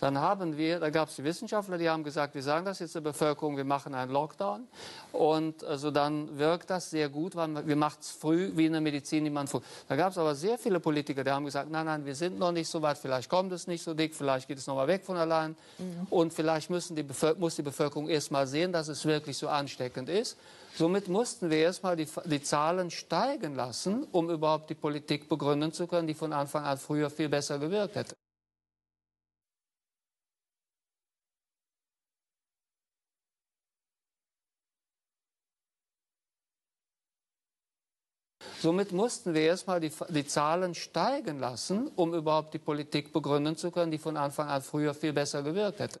Dann haben wir, da gab es die Wissenschaftler, die haben gesagt, wir sagen das jetzt der Bevölkerung, wir machen einen Lockdown. Und also dann wirkt das sehr gut, weil wir machen es früh wie in der Medizin, die man früh. Da gab es aber sehr viele Politiker, die haben gesagt, nein, nein, wir sind noch nicht so weit, vielleicht kommt es nicht so dick, vielleicht geht es noch mal weg von allein. Mhm. Und vielleicht müssen die muss die Bevölkerung erst mal sehen, dass es wirklich so ansteckend ist. Somit mussten wir erst mal die, die Zahlen steigen lassen, um überhaupt die Politik begründen zu können, die von Anfang an früher viel besser gewirkt hätte. Somit mussten wir erstmal die, die Zahlen steigen lassen, um überhaupt die Politik begründen zu können, die von Anfang an früher viel besser gewirkt hätte.